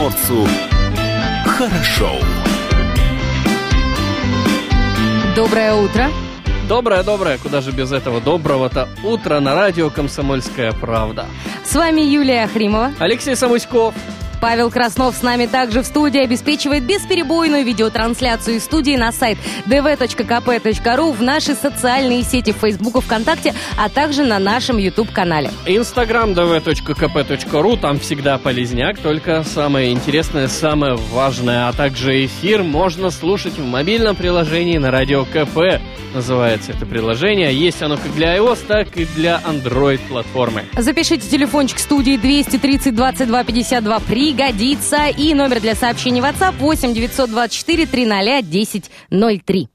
приморцу хорошо. Доброе утро. Доброе-доброе, куда же без этого доброго-то утра на радио «Комсомольская правда». С вами Юлия Хримова. Алексей Самуськов. Павел Краснов с нами также в студии обеспечивает бесперебойную видеотрансляцию из студии на сайт dv.kp.ru в наши социальные сети в Facebook ВКонтакте, а также на нашем YouTube-канале. Инстаграм dv.kp.ru, там всегда полезняк, только самое интересное, самое важное, а также эфир можно слушать в мобильном приложении на радио КП. Называется это приложение. Есть оно как для iOS, так и для Android-платформы. Запишите телефончик студии 230 22 52 пригодится. И номер для сообщений WhatsApp 8 924 300 1003.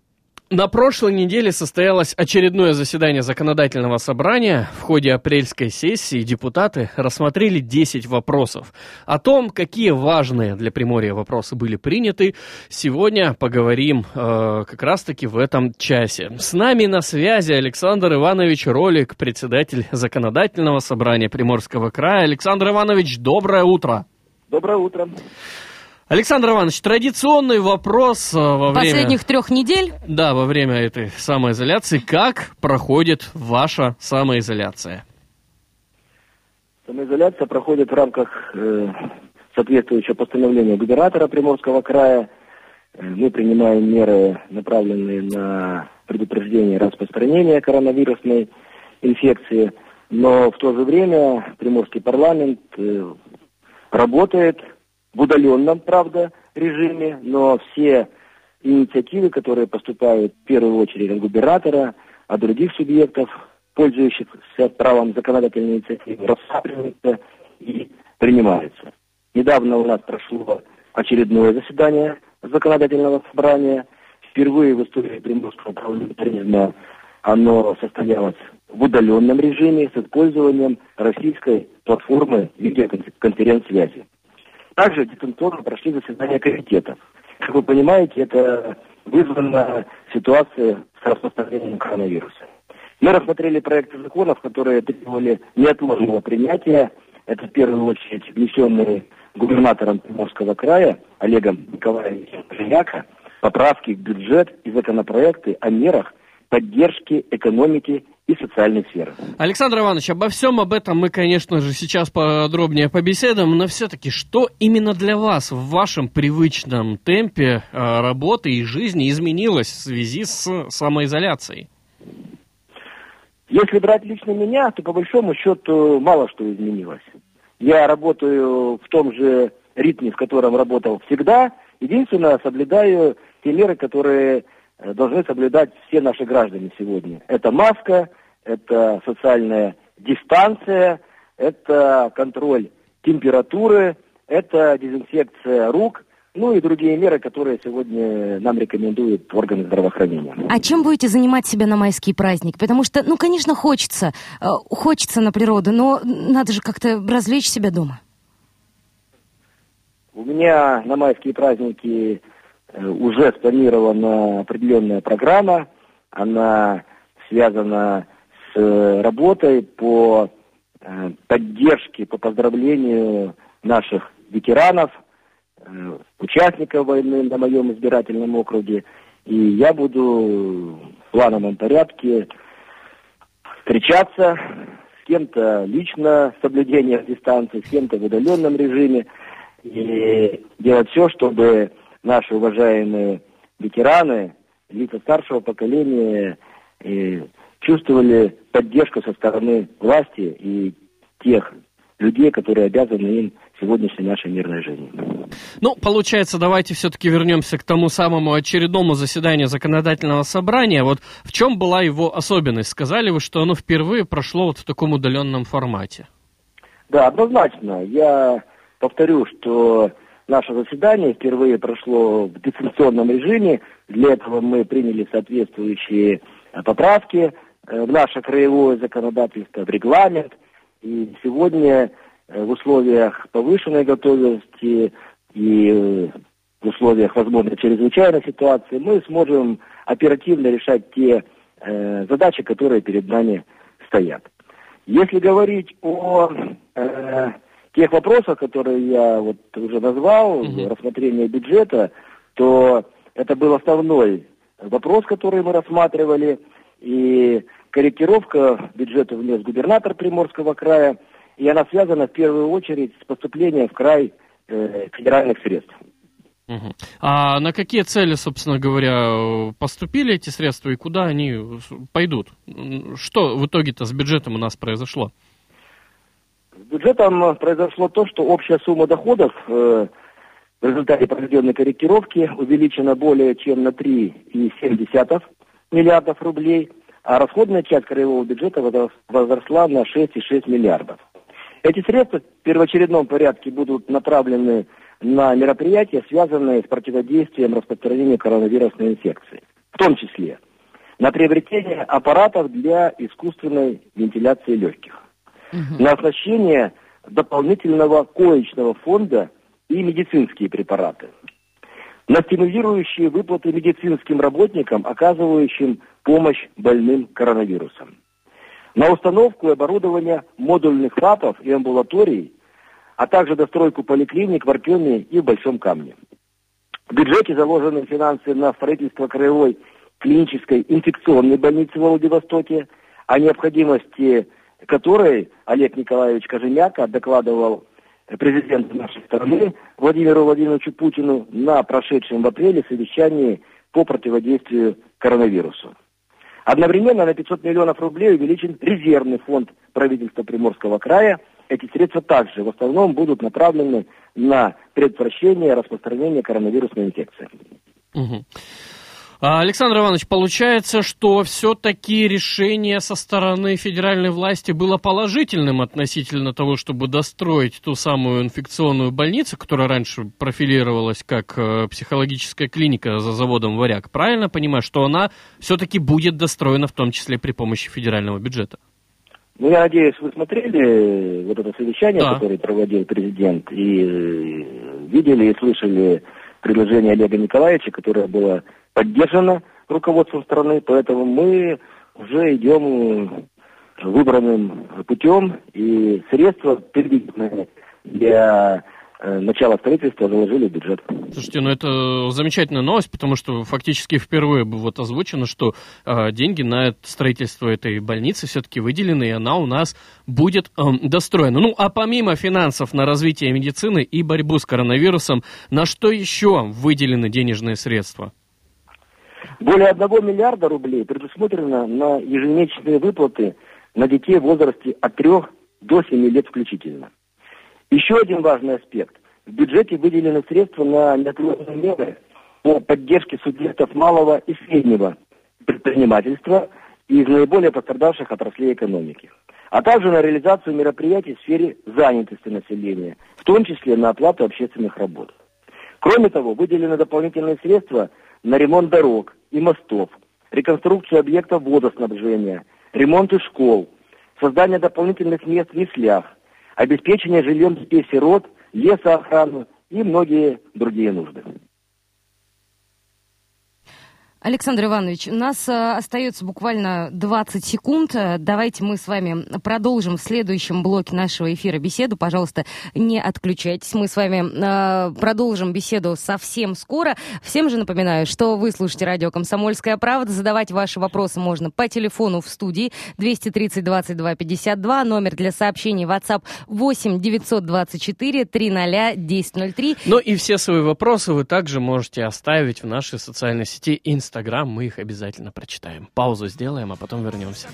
На прошлой неделе состоялось очередное заседание законодательного собрания. В ходе апрельской сессии депутаты рассмотрели 10 вопросов. О том, какие важные для Приморья вопросы были приняты, сегодня поговорим э, как раз-таки в этом часе. С нами на связи Александр Иванович Ролик, председатель законодательного собрания Приморского края. Александр Иванович, доброе утро. Доброе утро. Александр Иванович, традиционный вопрос э, во время... Последних трех недель. Да, во время этой самоизоляции. Как проходит ваша самоизоляция? Самоизоляция проходит в рамках э, соответствующего постановления губернатора Приморского края. Э, мы принимаем меры, направленные на предупреждение распространения коронавирусной инфекции. Но в то же время Приморский парламент э, работает в удаленном, правда, режиме, но все инициативы, которые поступают в первую очередь от губернатора, от других субъектов, пользующихся правом законодательной инициативы, рассматриваются и принимаются. Недавно у нас прошло очередное заседание законодательного собрания. Впервые в истории приморского парламентаризма оно состоялось в удаленном режиме с использованием российской платформы видеоконференц-связи. Также дистанционно прошли заседания комитетов. Как вы понимаете, это вызвано ситуацией с распространением коронавируса. Мы рассмотрели проекты законов, которые требовали неотложного принятия. Это в первую очередь внесенные губернатором Приморского края Олегом Николаевичем Женяка поправки в бюджет и законопроекты о мерах поддержки экономики и социальной сферы. Александр Иванович, обо всем об этом мы, конечно же, сейчас подробнее побеседуем, но все-таки что именно для вас в вашем привычном темпе э, работы и жизни изменилось в связи с самоизоляцией? Если брать лично меня, то по большому счету мало что изменилось. Я работаю в том же ритме, в котором работал всегда. Единственное, соблюдаю те меры, которые должны соблюдать все наши граждане сегодня. Это маска, это социальная дистанция, это контроль температуры, это дезинфекция рук, ну и другие меры, которые сегодня нам рекомендуют органы здравоохранения. А чем будете занимать себя на майский праздник? Потому что, ну, конечно, хочется, э, хочется на природу, но надо же как-то развлечь себя дома. У меня на майские праздники Э, уже спланирована определенная программа, она связана с э, работой по э, поддержке, по поздравлению наших ветеранов, участников войны на моем избирательном округе. И я буду в плановом порядке встречаться с кем-то лично, соблюдение дистанции, с кем-то в удаленном режиме и делать все, чтобы наши уважаемые ветераны, лица старшего поколения и чувствовали поддержку со стороны власти и тех людей, которые обязаны им сегодняшней нашей мирной жизни. Ну, получается, давайте все-таки вернемся к тому самому очередному заседанию законодательного собрания. Вот в чем была его особенность? Сказали вы, что оно впервые прошло вот в таком удаленном формате. Да, однозначно. Я повторю, что наше заседание впервые прошло в дистанционном режиме. Для этого мы приняли соответствующие э, поправки э, в наше краевое законодательство, в регламент. И сегодня э, в условиях повышенной готовности и в условиях возможной чрезвычайной ситуации мы сможем оперативно решать те э, задачи, которые перед нами стоят. Если говорить о э, тех вопросах, которые я вот уже назвал, угу. рассмотрение бюджета, то это был основной вопрос, который мы рассматривали, и корректировка бюджета внес губернатор Приморского края, и она связана в первую очередь с поступлением в край э, федеральных средств. Угу. А на какие цели, собственно говоря, поступили эти средства и куда они пойдут? Что в итоге-то с бюджетом у нас произошло? С бюджетом произошло то, что общая сумма доходов э, в результате проведенной корректировки увеличена более чем на 3,7 миллиардов рублей, а расходная часть краевого бюджета возросла на 6,6 миллиардов. Эти средства в первоочередном порядке будут направлены на мероприятия, связанные с противодействием распространения коронавирусной инфекции, в том числе на приобретение аппаратов для искусственной вентиляции легких, угу. на оснащение дополнительного коечного фонда и медицинские препараты, на стимулирующие выплаты медицинским работникам, оказывающим помощь больным коронавирусом, на установку и оборудование модульных ФАПов и амбулаторий а также достройку поликлиник в Арпене и в Большом Камне. В бюджете заложены финансы на строительство краевой клинической инфекционной больницы в Владивостоке, о необходимости которой Олег Николаевич Кожемяка докладывал президенту нашей страны Владимиру Владимировичу Путину на прошедшем в апреле совещании по противодействию коронавирусу. Одновременно на 500 миллионов рублей увеличен резервный фонд правительства Приморского края – эти средства также в основном будут направлены на предотвращение распространения коронавирусной инфекции. Угу. Александр Иванович, получается, что все-таки решение со стороны федеральной власти было положительным относительно того, чтобы достроить ту самую инфекционную больницу, которая раньше профилировалась как э, психологическая клиника за заводом «Варяг». Правильно понимаю, что она все-таки будет достроена в том числе при помощи федерального бюджета? Ну, я надеюсь, вы смотрели вот это совещание, да. которое проводил президент, и э, видели и слышали предложение Олега Николаевича, которое было поддержано руководством страны, поэтому мы уже идем выбранным путем, и средства для Э, начало строительства заложили в бюджет. Слушайте, ну это замечательная новость, потому что фактически впервые было вот озвучено, что э, деньги на строительство этой больницы все-таки выделены, и она у нас будет э, достроена. Ну, а помимо финансов на развитие медицины и борьбу с коронавирусом, на что еще выделены денежные средства? Более одного миллиарда рублей предусмотрено на ежемесячные выплаты на детей в возрасте от 3 до 7 лет включительно. Еще один важный аспект. В бюджете выделены средства на неотложные меры по поддержке субъектов малого и среднего предпринимательства из наиболее пострадавших отраслей экономики, а также на реализацию мероприятий в сфере занятости населения, в том числе на оплату общественных работ. Кроме того, выделены дополнительные средства на ремонт дорог и мостов, реконструкцию объектов водоснабжения, ремонты школ, создание дополнительных мест в яслях, обеспечение жильем детей сирот, лесоохрану и многие другие нужды. Александр Иванович, у нас э, остается буквально 20 секунд. Э, давайте мы с вами продолжим в следующем блоке нашего эфира беседу. Пожалуйста, не отключайтесь. Мы с вами э, продолжим беседу совсем скоро. Всем же напоминаю, что вы слушаете радио «Комсомольская правда». Задавать ваши вопросы можно по телефону в студии 230 22 52, номер для сообщений WhatsApp 8 924 300 1003. Ну и все свои вопросы вы также можете оставить в нашей социальной сети Instagram Инстаграм, мы их обязательно прочитаем. Паузу сделаем, а потом вернемся.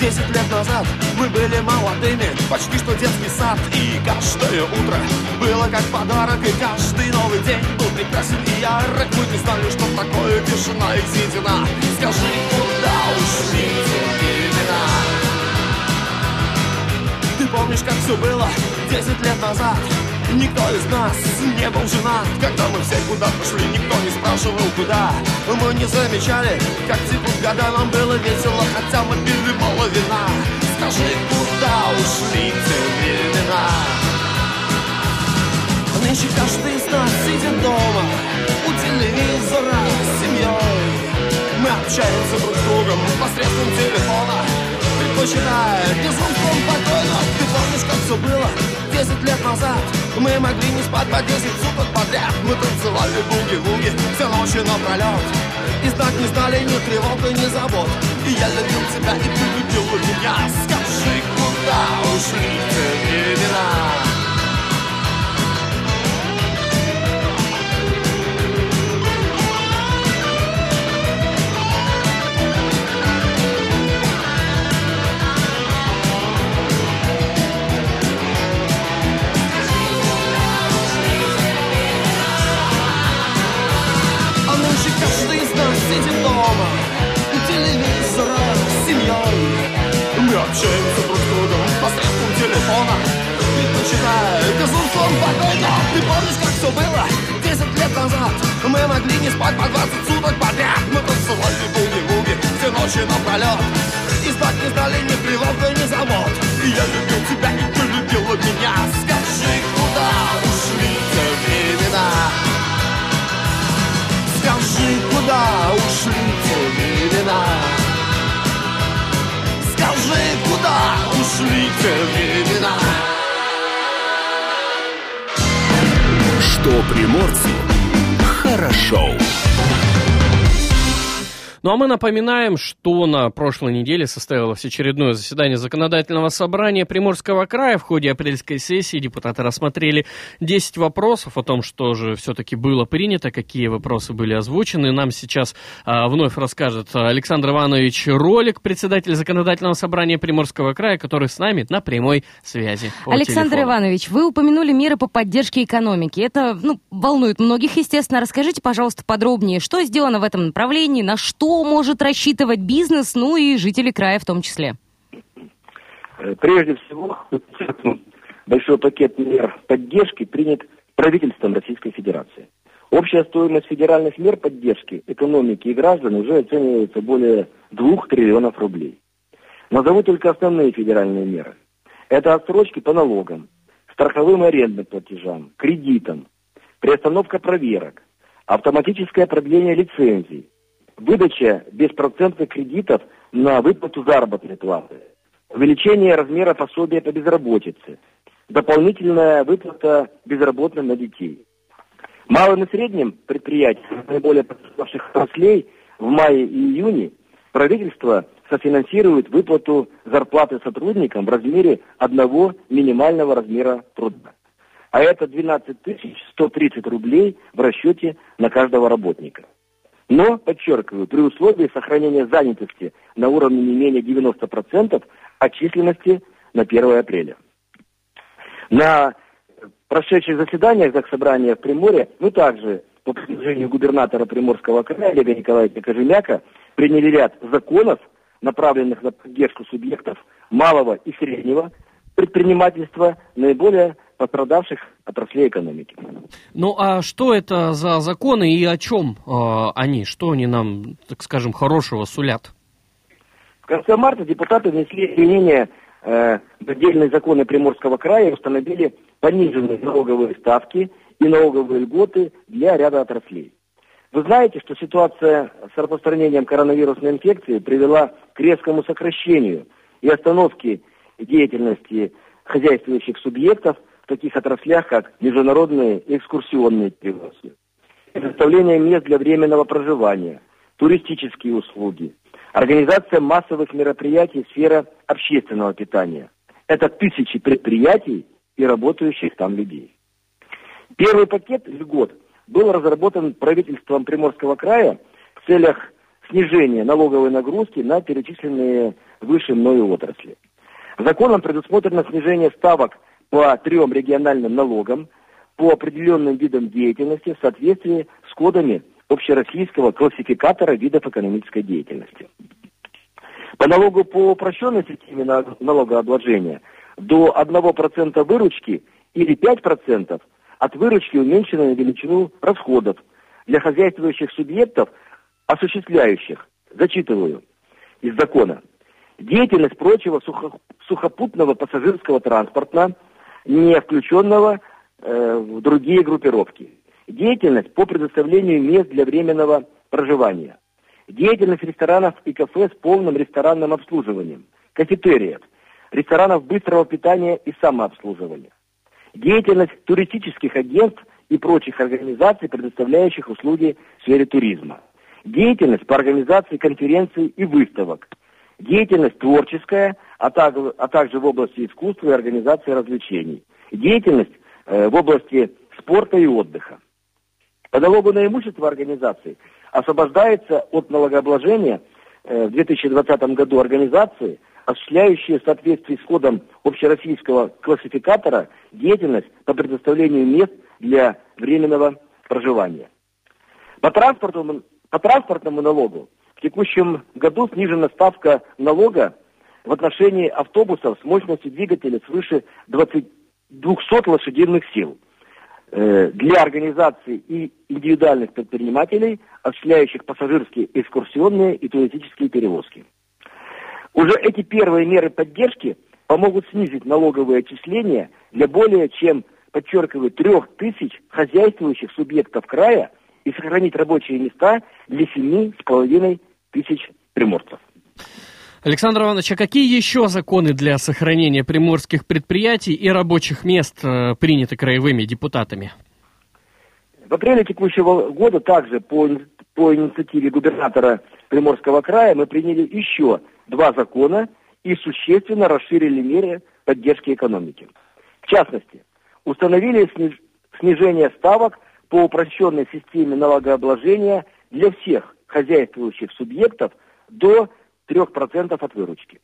Десять лет назад мы были молодыми, почти что детский сад, и каждое утро было как подарок, и каждый новый день был прекрасен и ярок. Мы не знали, что такое тишина и седина. Скажи, куда ушли помнишь, как все было десять лет назад? Никто из нас не был женат. Когда мы все куда-то шли, никто не спрашивал куда. Мы не замечали, как текут года Нам было весело, хотя мы пили мало Скажи, куда ушли те времена? Нынче каждый из нас сидит дома У телевизора с семьей. Мы общаемся друг с другом посредством телефона. Предпочитая беззвонком покойно Ты помнишь, как все было? Десять лет назад. Мы могли не спать по десять суток подряд. Мы танцевали буги-вуги все ночи напролет И знать не знали ни тревог и ни забот. И я любил тебя, и ты любил меня. Скажи, куда ушли те времена? Напоминаем, что на прошлой неделе состоялось очередное заседание законодательного собрания Приморского края. В ходе апрельской сессии депутаты рассмотрели 10 вопросов о том, что же все-таки было принято, какие вопросы были озвучены. Нам сейчас а, вновь расскажет Александр Иванович Ролик, председатель законодательного собрания Приморского края, который с нами на прямой связи. Александр телефону. Иванович, вы упомянули меры по поддержке экономики. Это ну, волнует многих, естественно. Расскажите, пожалуйста, подробнее, что сделано в этом направлении, на что что может рассчитывать бизнес, ну и жители края в том числе? Э, прежде всего, большой пакет мер поддержки принят правительством Российской Федерации. Общая стоимость федеральных мер поддержки экономики и граждан уже оценивается более 2 триллионов рублей. Назову только основные федеральные меры. Это отсрочки по налогам, страховым арендным платежам, кредитам, приостановка проверок, автоматическое продление лицензий, выдача беспроцентных кредитов на выплату заработной платы, увеличение размера пособия по безработице, дополнительная выплата безработным на детей. Малым и средним предприятиям, наиболее пострадавших отраслей, в мае и июне правительство софинансирует выплату зарплаты сотрудникам в размере одного минимального размера труда. А это 12 130 рублей в расчете на каждого работника. Но, подчеркиваю, при условии сохранения занятости на уровне не менее 90% от численности на 1 апреля. На прошедших заседаниях Заксобрания в Приморье мы также по предложению губернатора Приморского края Олега Николаевича Кожемяка приняли ряд законов, направленных на поддержку субъектов малого и среднего предпринимательства, наиболее пострадавших отраслей экономики. Ну а что это за законы и о чем э, они? Что они нам, так скажем, хорошего сулят? В конце марта депутаты внесли изменения э, в отдельные законы Приморского края и установили пониженные налоговые ставки и налоговые льготы для ряда отраслей. Вы знаете, что ситуация с распространением коронавирусной инфекции привела к резкому сокращению и остановке деятельности хозяйствующих субъектов таких отраслях, как международные экскурсионные перевозки, предоставление мест для временного проживания, туристические услуги, организация массовых мероприятий сфера общественного питания. Это тысячи предприятий и работающих там людей. Первый пакет льгот был разработан правительством Приморского края в целях снижения налоговой нагрузки на перечисленные выше мною отрасли. Законом предусмотрено снижение ставок по трем региональным налогам по определенным видам деятельности в соответствии с кодами общероссийского классификатора видов экономической деятельности. По налогу по упрощенной системе налогообложения до 1% выручки или 5% от выручки уменьшено на величину расходов для хозяйствующих субъектов, осуществляющих, зачитываю из закона, деятельность прочего сухопутного пассажирского транспорта – не включенного э, в другие группировки. Деятельность по предоставлению мест для временного проживания. Деятельность ресторанов и кафе с полным ресторанным обслуживанием. Кафетериев. Ресторанов быстрого питания и самообслуживания. деятельность туристических агентств и прочих организаций, предоставляющих услуги в сфере туризма, деятельность по организации конференций и выставок, деятельность творческая, а также, а также в области искусства и организации развлечений, деятельность э, в области спорта и отдыха. По налогу на имущество организации освобождается от налогообложения э, в 2020 году организации, осуществляющие в соответствии с кодом общероссийского классификатора деятельность по предоставлению мест для временного проживания. По транспортному, по транспортному налогу в текущем году снижена ставка налога в отношении автобусов с мощностью двигателя свыше 20, 200 лошадиных сил э, для организаций и индивидуальных предпринимателей, осуществляющих пассажирские, экскурсионные и туристические перевозки. Уже эти первые меры поддержки помогут снизить налоговые отчисления для более чем, подчеркиваю, трех тысяч хозяйствующих субъектов края и сохранить рабочие места для семи с половиной тысяч приморцев. Александр Иванович, а какие еще законы для сохранения приморских предприятий и рабочих мест э, приняты краевыми депутатами? В апреле текущего года также по, по инициативе губернатора Приморского края мы приняли еще два закона и существенно расширили меры поддержки экономики. В частности, установили сниж... снижение ставок по упрощенной системе налогообложения для всех хозяйствующих субъектов до 3% от выручки.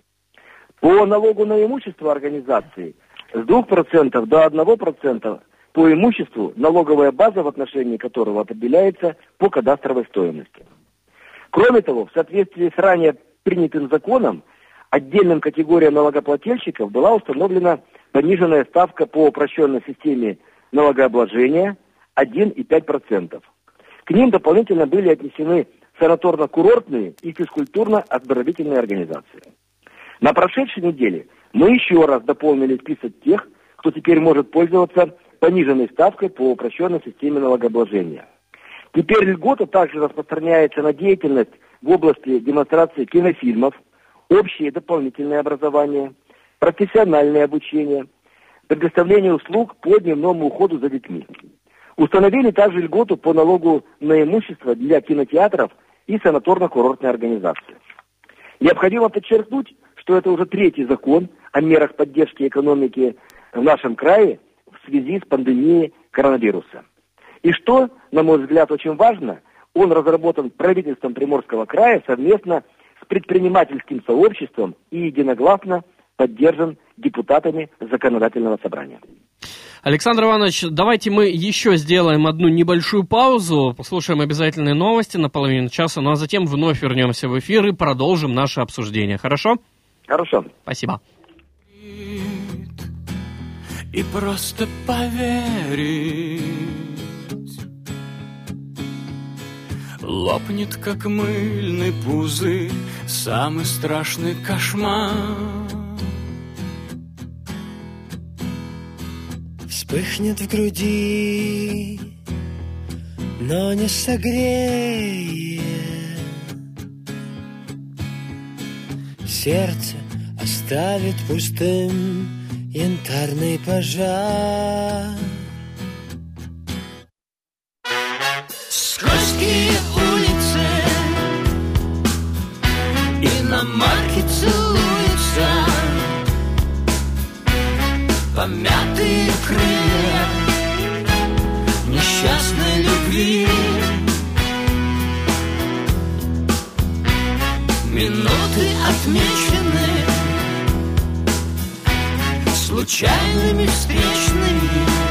По налогу на имущество организации с 2% до 1% по имуществу, налоговая база в отношении которого определяется по кадастровой стоимости. Кроме того, в соответствии с ранее принятым законом, отдельным категориям налогоплательщиков была установлена пониженная ставка по упрощенной системе налогообложения 1,5%. К ним дополнительно были отнесены санаторно-курортные и физкультурно-оздоровительные организации. На прошедшей неделе мы еще раз дополнили список тех, кто теперь может пользоваться пониженной ставкой по упрощенной системе налогообложения. Теперь льгота также распространяется на деятельность в области демонстрации кинофильмов, общее дополнительное образование, профессиональное обучение, предоставление услуг по дневному уходу за детьми. Установили также льготу по налогу на имущество для кинотеатров и санаторно-курортной организации. Необходимо подчеркнуть, что это уже третий закон о мерах поддержки экономики в нашем крае в связи с пандемией коронавируса. И что, на мой взгляд, очень важно, он разработан правительством Приморского края совместно с предпринимательским сообществом и единогласно поддержан депутатами законодательного собрания. Александр Иванович, давайте мы еще сделаем одну небольшую паузу, послушаем обязательные новости на половину часа, ну а затем вновь вернемся в эфир и продолжим наше обсуждение. Хорошо? Хорошо. Спасибо. И просто поверить Лопнет, как мыльный пузырь Самый страшный кошмар Вспыхнет в груди, но не согреет. Сердце оставит пустым янтарный пожар. Отмечены Случайными встречными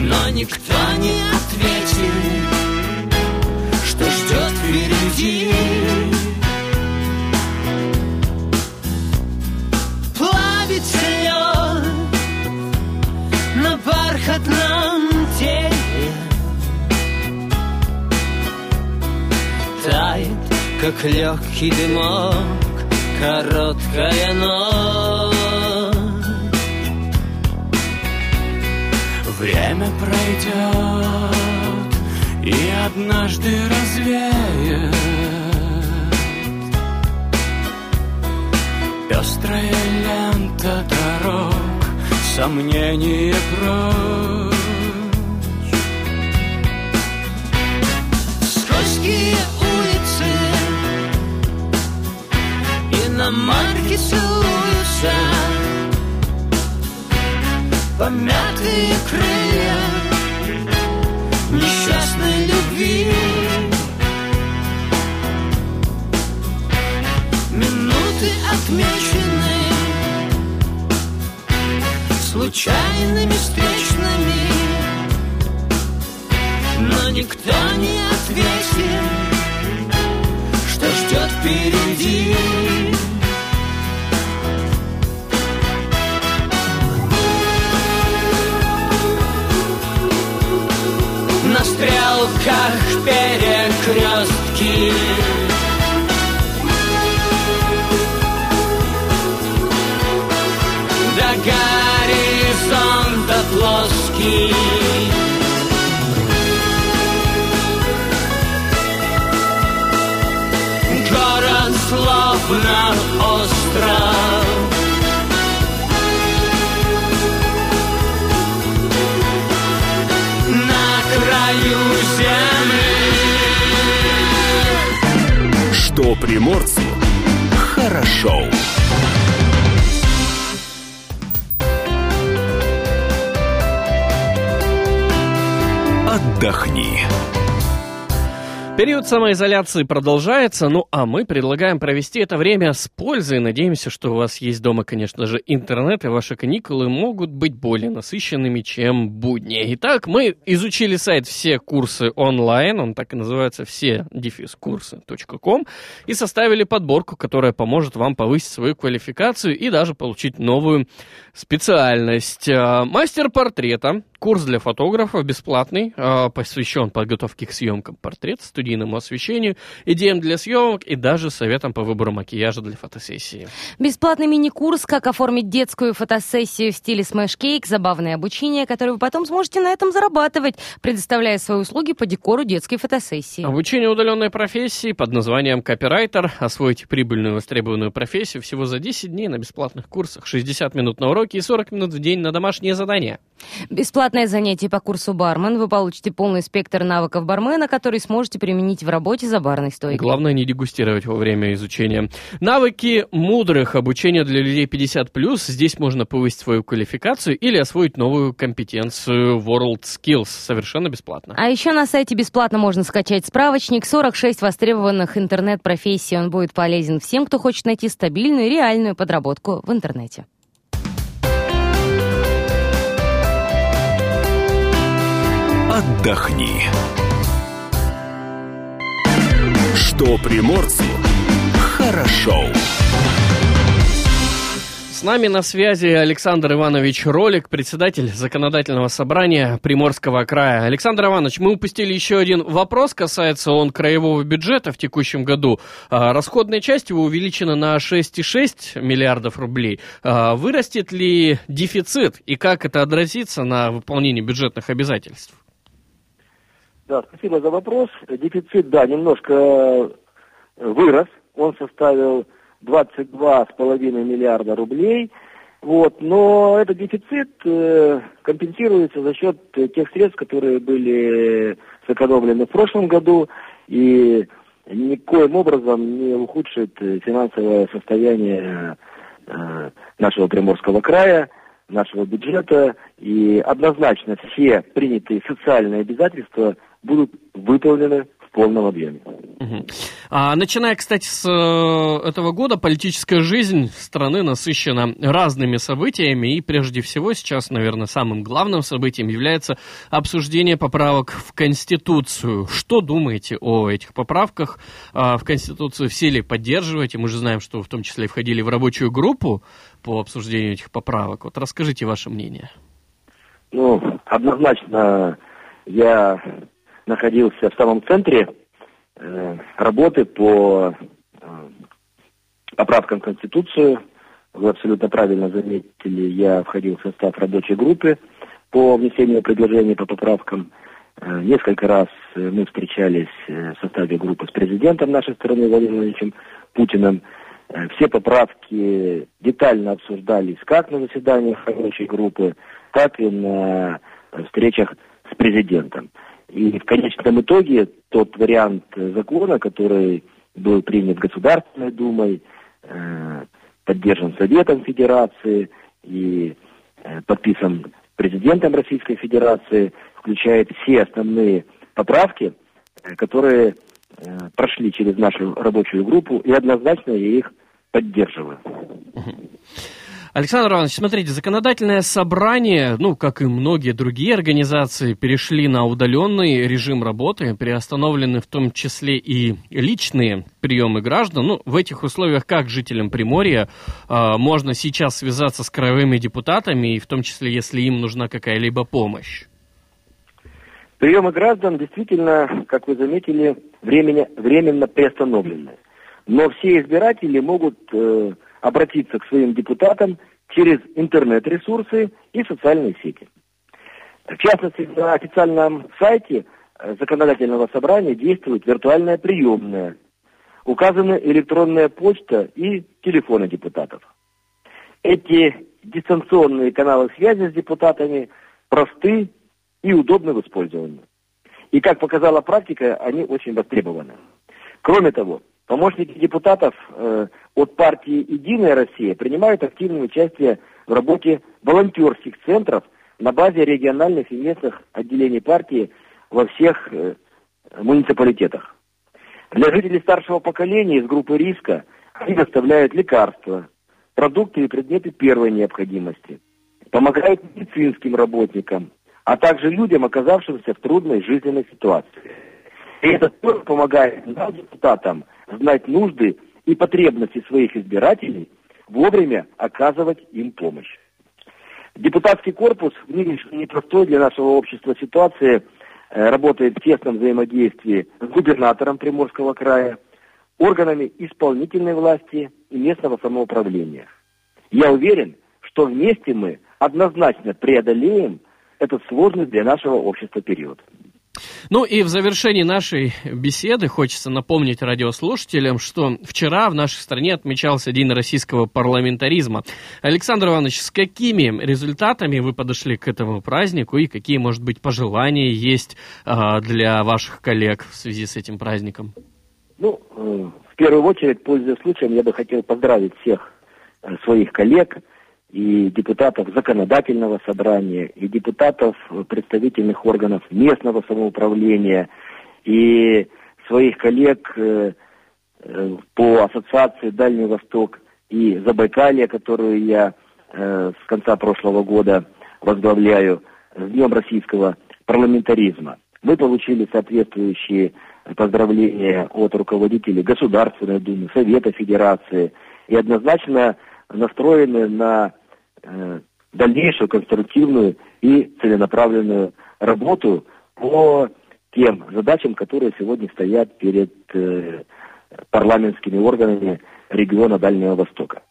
но никто не ответил, что ждет впереди. Как легкий дымок, короткая ночь. Время пройдет и однажды развеет Пестрая лента дорог сомнения прочь. Скользкие Целуются Помятые крылья Несчастной любви. Минуты отмечены Случайными встречными Но никто не ответил Что ждет впереди стрелках перекрестки До горизонта плоский приморцу хорошо. Отдохни. Период самоизоляции продолжается, ну а мы предлагаем провести это время с пользой. Надеемся, что у вас есть дома, конечно же, интернет, и ваши каникулы могут быть более насыщенными, чем будни. Итак, мы изучили сайт «Все курсы онлайн», он так и называется «все курсы.ком, и составили подборку, которая поможет вам повысить свою квалификацию и даже получить новую специальность. А, Мастер портрета, курс для фотографов, бесплатный, а, посвящен подготовке к съемкам портрета, студийному освещению, идеям для съемок и даже советам по выбору макияжа для фотосессии. Бесплатный мини-курс «Как оформить детскую фотосессию в стиле Cake», забавное обучение, которое вы потом сможете на этом зарабатывать, предоставляя свои услуги по декору детской фотосессии. Обучение удаленной профессии под названием копирайтер. Освоите прибыльную востребованную профессию всего за 10 дней на бесплатных курсах, 60 минут на уроки и 40 минут в день на домашние задания. Бесплатное занятие по курсу «Бармен». Вы получите полный спектр навыков бармена, который сможете применить в работе за барной стойкой. Главное не дегустировать во время изучения. Навыки мудрых. Обучение для людей 50+. Здесь можно повысить свою квалификацию или освоить новую компетенцию World Skills. Совершенно бесплатно. А еще на сайте бесплатно можно скачать справочник 46 востребованных интернет-профессий. Он будет полезен всем, кто хочет найти стабильную и реальную подработку в интернете. Отдохни. Что приморцу хорошо. С нами на связи Александр Иванович Ролик, председатель законодательного собрания Приморского края. Александр Иванович, мы упустили еще один вопрос, касается он краевого бюджета в текущем году. А, Расходная часть его увеличена на 6,6 миллиардов рублей. А, Вырастет ли дефицит и как это отразится на выполнении бюджетных обязательств? Да, спасибо за вопрос. Дефицит, да, немножко э, вырос. Он составил 22,5 миллиарда рублей. Вот, но этот дефицит э, компенсируется за счет тех средств, которые были сэкономлены в прошлом году и никоим образом не ухудшит э, финансовое состояние нашего Приморского края, нашего бюджета. И однозначно все принятые социальные обязательства будут выполнены в полном объеме. А, начиная, кстати, с э, этого года политическая жизнь страны насыщена разными событиями, и прежде всего сейчас, наверное, самым главным событием является обсуждение поправок в Конституцию. Что думаете о этих поправках а, в Конституцию? Все ли поддерживаете? Мы же знаем, что в том числе входили в рабочую группу по обсуждению этих поправок. Вот расскажите ваше мнение. Ну, однозначно я находился в самом центре э, работы по э, поправкам в Конституцию. Вы абсолютно правильно заметили, я входил в состав рабочей группы по внесению предложений по поправкам. Э, Несколько раз мы встречались в составе группы с президентом нашей страны Владимиром Владимировичем Путиным. Все поправки детально обсуждались как на заседаниях рабочей группы, так и на встречах с президентом. И в конечном итоге тот вариант э, закона, который был принят Государственной Думой, э, поддержан Советом Федерации и э, подписан президентом Российской Федерации, включает все основные поправки, которые прошли через нашу рабочую группу, и однозначно я их поддерживаю. Александр Иванович, смотрите, законодательное собрание, ну, как и многие другие организации, перешли на удаленный режим работы, приостановлены в том числе и личные приемы граждан. Ну, в этих условиях как жителям Приморья э, можно сейчас связаться с краевыми депутатами, и в том числе, если им нужна какая-либо помощь? Приемы граждан действительно, как вы заметили, временно, временно приостановлены. Но все избиратели могут э, обратиться к своим депутатам через интернет-ресурсы и социальные сети. В частности, на официальном сайте э, законодательного собрания действует виртуальная приемная. Указаны электронная почта и телефоны депутатов. Эти дистанционные каналы связи с депутатами просты и удобны в использовании. И, как показала практика, они очень востребованы. Кроме того, помощники депутатов э, от партии «Единая Россия» принимают активное участие в работе волонтерских центров на базе региональных и местных отделений партии во всех э, муниципалитетах. Для жителей старшего поколения из группы риска они доставляют лекарства, продукты и предметы первой необходимости, помогают медицинским работникам, а также людям, оказавшимся в трудной жизненной ситуации. И это тоже помогает нам, депутатам, знать нужды и потребности своих избирателей, вовремя оказывать им помощь. Депутатский корпус в нынешней непростой для нашего общества ситуации э, работает в тесном взаимодействии с губернатором Приморского края, органами исполнительной власти и местного самоуправления. Я уверен, что вместе мы однозначно преодолеем этот сложный для нашего общества период. Ну и в завершении нашей беседы хочется напомнить радиослушателям, что вчера в нашей стране отмечался День российского парламентаризма. Александр Иванович, с какими результатами вы подошли к этому празднику и какие, может быть, пожелания есть э, для ваших коллег в связи с этим праздником? Ну, э, в первую очередь, пользуясь случаем, я бы хотел поздравить всех э, своих коллег, и депутатов законодательного собрания, и депутатов представительных органов местного самоуправления, и своих коллег э, э, по ассоциации Дальний Восток и Забайкалье, которую я э, с конца прошлого года возглавляю, с Днем российского парламентаризма. Мы получили соответствующие поздравления от руководителей Государственной Думы, Совета Федерации и однозначно настроены на э, дальнейшую конструктивную и целенаправленную работу по тем задачам, которые сегодня стоят перед э, парламентскими органами региона Дальнего Востока.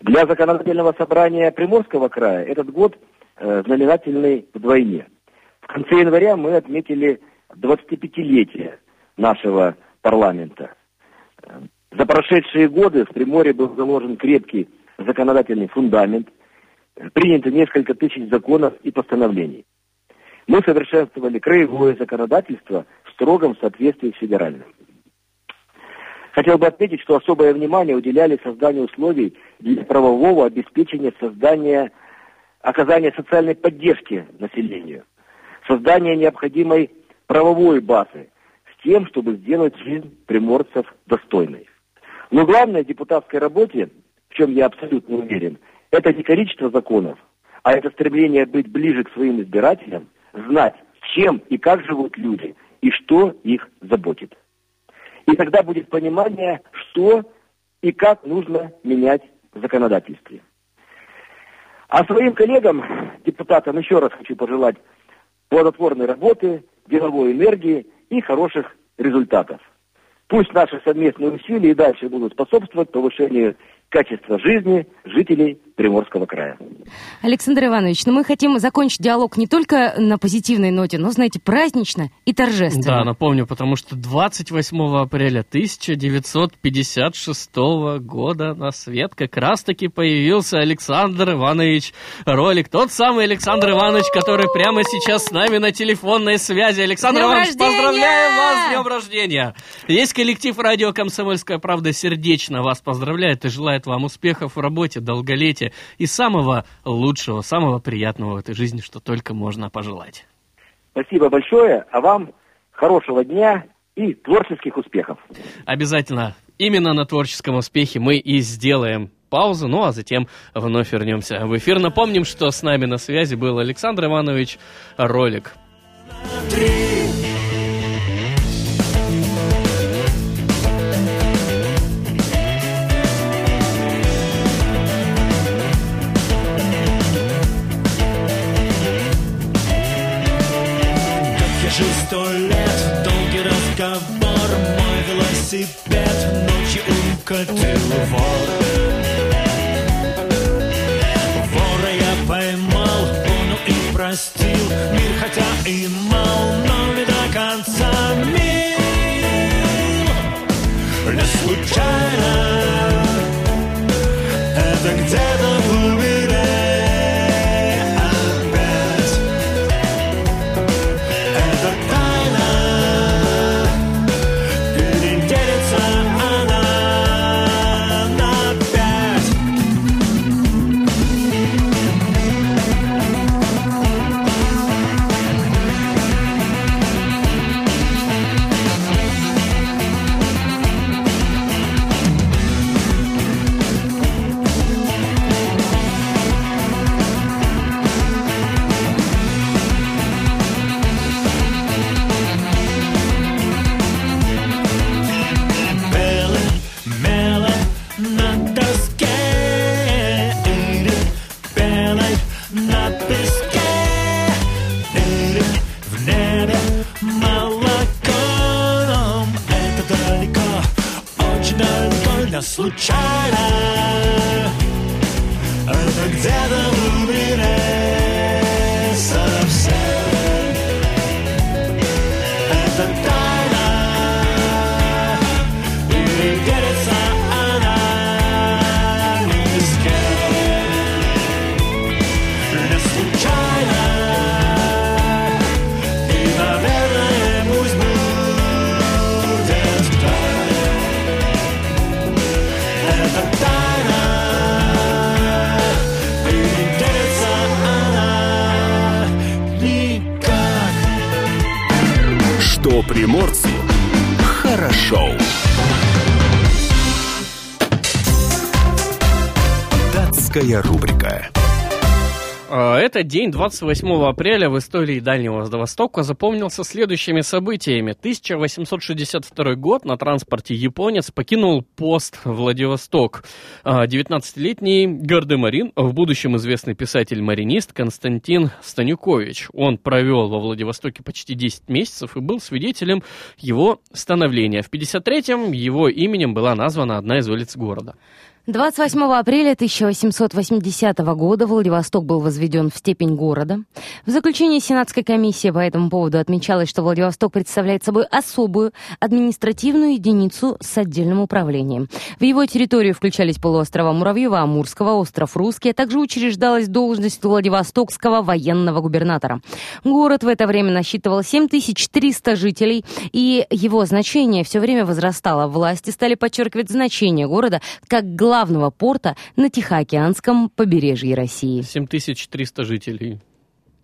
Для законодательного собрания Приморского края этот год э, знаменательный вдвойне. В конце января мы отметили 25-летие нашего парламента. За прошедшие годы в Приморье был заложен крепкий законодательный фундамент, принято несколько тысяч законов и постановлений. Мы совершенствовали краевое законодательство в строгом соответствии с федеральным. Хотел бы отметить, что особое внимание уделяли созданию условий для правового обеспечения создания, оказания социальной поддержки населению, создания необходимой правовой базы с тем, чтобы сделать жизнь приморцев достойной. Но главное в депутатской работе, в чем я абсолютно уверен, это не количество законов, а это стремление быть ближе к своим избирателям, знать, чем и как живут люди, и что их заботит. И тогда будет понимание, что и как нужно менять в законодательстве. А своим коллегам, депутатам, еще раз хочу пожелать плодотворной работы, деловой энергии и хороших результатов. Пусть наши совместные усилия и дальше будут способствовать повышению качество жизни жителей Приморского края. Александр Иванович, ну мы хотим закончить диалог не только на позитивной ноте, но, знаете, празднично и торжественно. Да, напомню, потому что 28 апреля 1956 года на свет как раз-таки появился Александр Иванович Ролик. Тот самый Александр Иванович, который прямо сейчас с нами на телефонной связи. Александр Днем Иванович, рождения! поздравляем вас с днем рождения! Весь коллектив радио «Комсомольская правда» сердечно вас поздравляет и желает вам успехов в работе, долголетия и самого лучшего, самого приятного в этой жизни, что только можно пожелать. Спасибо большое, а вам хорошего дня и творческих успехов. Обязательно. Именно на творческом успехе мы и сделаем паузу, ну а затем вновь вернемся в эфир. Напомним, что с нами на связи был Александр Иванович Ролик. Укатил вор Вора я поймал, он и простил. Мир хотя и мал, но Этот день, 28 апреля, в истории Дальнего Востока запомнился следующими событиями. 1862 год на транспорте японец покинул пост Владивосток. А, 19-летний гардемарин, в будущем известный писатель-маринист Константин Станюкович. Он провел во Владивостоке почти 10 месяцев и был свидетелем его становления. В 53-м его именем была названа одна из улиц города. 28 апреля 1880 года Владивосток был возведен в степень города. В заключении Сенатской комиссии по этому поводу отмечалось, что Владивосток представляет собой особую административную единицу с отдельным управлением. В его территорию включались полуострова Муравьева, Амурского, остров Русский, а также учреждалась должность Владивостокского военного губернатора. Город в это время насчитывал 7300 жителей, и его значение все время возрастало. Власти стали подчеркивать значение города как главного порта на Тихоокеанском побережье России. 7300 жителей.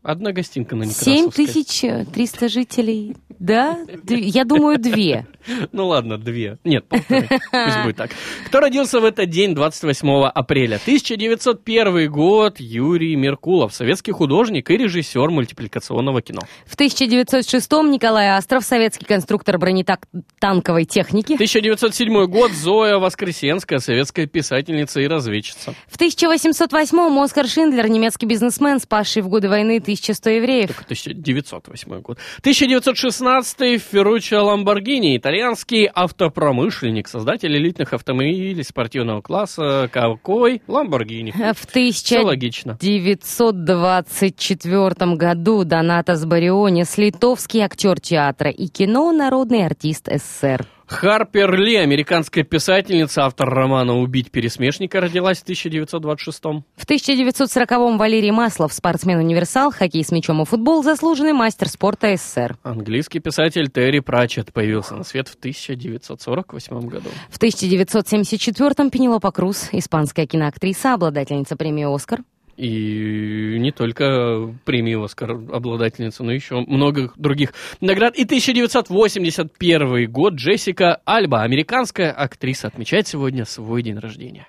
Одна гостинка на Некрасовской. 7300 жителей, да? Я думаю, две. Ну ладно, две. Нет, полторы. Пусть будет так. Кто родился в этот день, 28 апреля? 1901 год. Юрий Меркулов, советский художник и режиссер мультипликационного кино. В 1906-м Николай Астров, советский конструктор бронетанковой техники. 1907 год. Зоя Воскресенская, советская писательница и разведчица. В 1808-м Оскар Шиндлер, немецкий бизнесмен, спасший в годы войны 1100 евреев. Только 1908 год. 1916 Ферруччо Ламборгини, итальянский автопромышленник, создатель элитных автомобилей спортивного класса. Какой? Ламборгини. В Все логично. 1924 году Донатас Барионис, литовский актер театра и кино, народный артист СССР. Харпер Ли, американская писательница, автор романа «Убить пересмешника», родилась в 1926 В 1940-м Валерий Маслов, спортсмен-универсал, хоккей с мячом и футбол, заслуженный мастер спорта СССР. Английский писатель Терри Пратчетт появился на свет в 1948 году. В 1974-м Пенелопа Круз, испанская киноактриса, обладательница премии «Оскар». И не только премии «Оскар» обладательница, но еще много других наград. И 1981 год Джессика Альба, американская актриса, отмечает сегодня свой день рождения.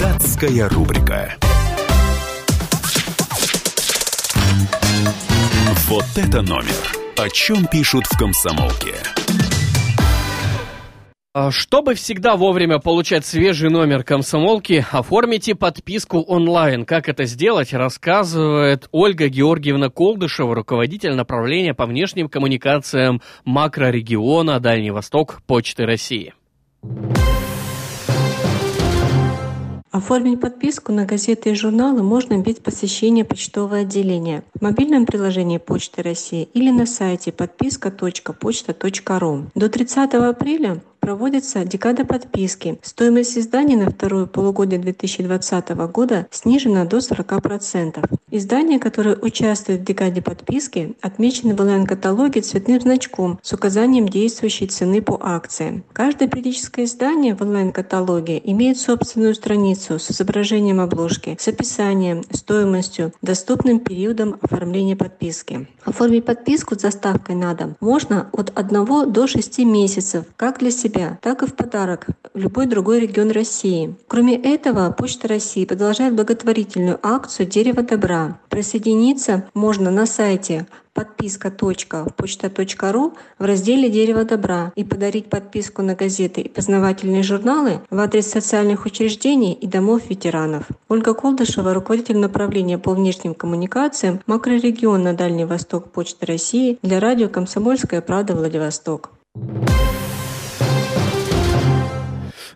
Датская рубрика. Вот это номер. О чем пишут в комсомолке. А, Чтобы всегда вовремя получать свежий номер комсомолки, оформите подписку онлайн. Как это сделать, рассказывает Ольга Георгиевна Колдышева, руководитель направления по внешним коммуникациям макрорегиона Дальний Восток Почты России. Оформить подписку на газеты и журналы можно без посещения почтового отделения в мобильном приложении Почты России или на сайте подписка.почта.ру. До 30 апреля проводится декада подписки. Стоимость изданий на второе полугодие 2020 года снижена до 40%. Издания, которые участвуют в декаде подписки, отмечены в онлайн-каталоге цветным значком с указанием действующей цены по акции. Каждое периодическое издание в онлайн-каталоге имеет собственную страницу с изображением обложки, с описанием, стоимостью, доступным периодом оформления подписки. Оформить подписку с доставкой на дом можно от 1 до 6 месяцев, как для себя, так и в подарок в любой другой регион России. Кроме этого, Почта России продолжает благотворительную акцию «Дерево добра». Присоединиться можно на сайте подписка.почта.ру в разделе «Дерево добра» и подарить подписку на газеты и познавательные журналы в адрес социальных учреждений и домов ветеранов. Ольга Колдышева, руководитель направления по внешним коммуникациям макрорегион на Дальний Восток Почты России для радио «Комсомольская правда» Владивосток.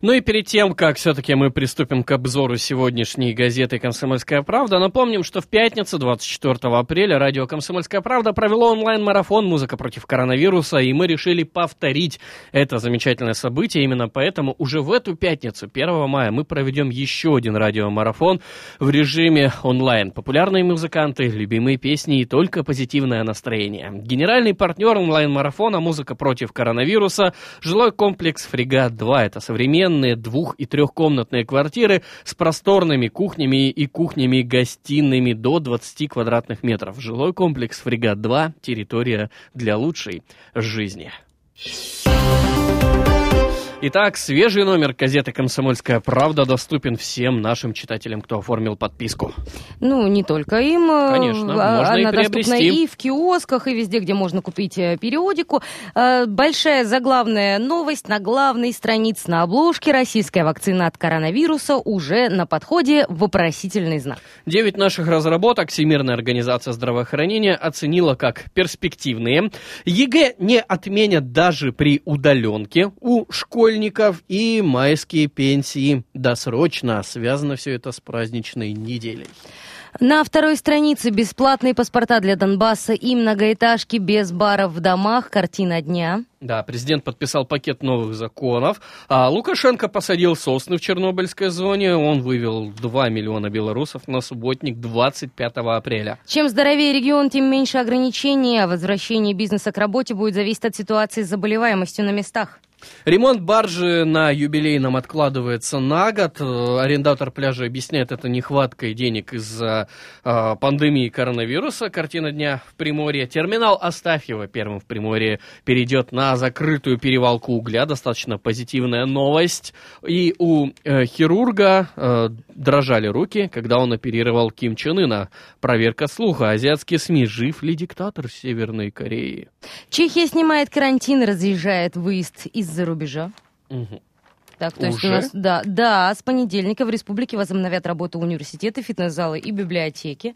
Ну и перед тем, как все-таки мы приступим к обзору сегодняшней газеты «Комсомольская правда», напомним, что в пятницу, 24 апреля, радио «Комсомольская правда» провело онлайн-марафон «Музыка против коронавируса», и мы решили повторить это замечательное событие. Именно поэтому уже в эту пятницу, 1 мая, мы проведем еще один радиомарафон в режиме онлайн. Популярные музыканты, любимые песни и только позитивное настроение. Генеральный партнер онлайн-марафона «Музыка против коронавируса» жилой комплекс «Фрегат-2». Это современный современные двух- и трехкомнатные квартиры с просторными кухнями и кухнями-гостиными до 20 квадратных метров. Жилой комплекс «Фрегат-2» – территория для лучшей жизни. Итак, свежий номер газеты «Комсомольская правда» доступен всем нашим читателям, кто оформил подписку. Ну, не только им. э, Конечно, а- можно и Она доступна приобрести. и в киосках, и везде, где можно купить э, периодику. Э, Большая заглавная новость на главной странице на обложке. Российская вакцина от коронавируса уже на подходе. Вопросительный знак. Девять наших разработок Всемирная организация здравоохранения оценила как перспективные. ЕГЭ не отменят даже при удаленке у школьников и майские пенсии досрочно. Связано все это с праздничной неделей. На второй странице бесплатные паспорта для Донбасса и многоэтажки без баров в домах. Картина дня. Да, президент подписал пакет новых законов. А Лукашенко посадил сосны в Чернобыльской зоне. Он вывел 2 миллиона белорусов на субботник 25 апреля. Чем здоровее регион, тем меньше ограничений, а возвращение бизнеса к работе будет зависеть от ситуации с заболеваемостью на местах. Ремонт баржи на юбилейном откладывается на год. Э, Арендатор пляжа объясняет это нехваткой денег из-за э, пандемии коронавируса. Картина дня в Приморье. Терминал Астафьева первым в Приморье перейдет на закрытую перевалку угля. Достаточно позитивная новость. И у э, хирурга э, дрожали руки, когда он оперировал Ким Чен Ына. Проверка слуха. Азиатские СМИ. Жив ли диктатор Северной Кореи? Чехия снимает карантин, разъезжает выезд из-за рубежа. Мгм. Так, то есть Уже? у нас, да, да, с понедельника в республике возобновят работу университеты, фитнес-залы и библиотеки.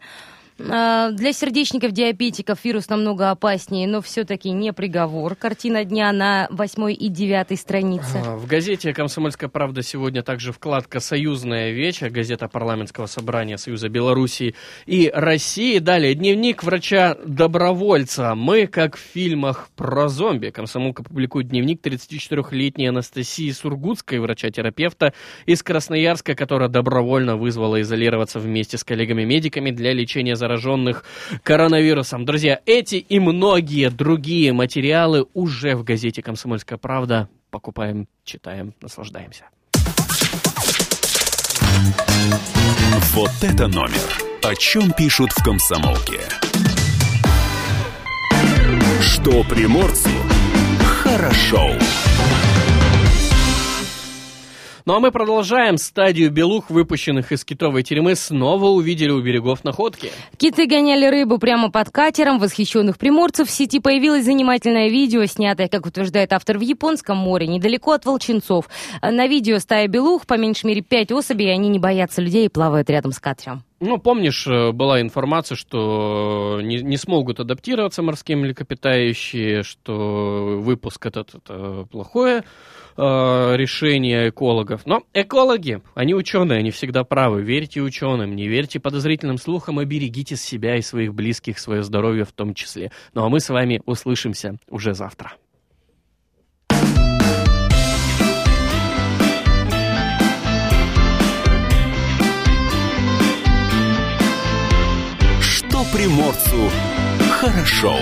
А, Для сердечников, диабетиков вирус намного опаснее, но все-таки не приговор. Картина дня на 8 и 9 странице. А, В газете «Комсомольская правда» сегодня также вкладка «Союзная вечер», газета парламентского собрания Союза Белоруссии и России. Далее дневник врача-добровольца. Мы, как в фильмах про зомби. Комсомолка публикует дневник 34-летней Анастасии Сургутской, врача-терапевта из Красноярска, которая добровольно вызвала изолироваться вместе с коллегами-медиками для лечения зараженных коронавирусом. Друзья, эти и многие другие материалы уже в газете «Комсомольская правда». Покупаем, читаем, наслаждаемся. Вот это номер. О чем пишут в комсомолке. Что приморцу хорошо. Ну а мы продолжаем. Стадию белух, выпущенных из китовой тюрьмы, снова увидели у берегов находки. Киты гоняли рыбу прямо под катером. Восхищенных приморцев в сети появилось занимательное видео, снятое, как утверждает автор, в Японском море, недалеко от Волчинцов. На видео стая белух, по меньшей мере пять особей, они не боятся людей и плавают рядом с катером. Ну, помнишь, э, была информация, что не, не смогут адаптироваться морские млекопитающие, что выпуск этот это плохое э, решение экологов. Но экологи, они ученые, они всегда правы. Верьте ученым, не верьте подозрительным слухам, и берегите себя и своих близких, свое здоровье в том числе. Ну а мы с вами услышимся уже завтра. Что приморцу хорошо.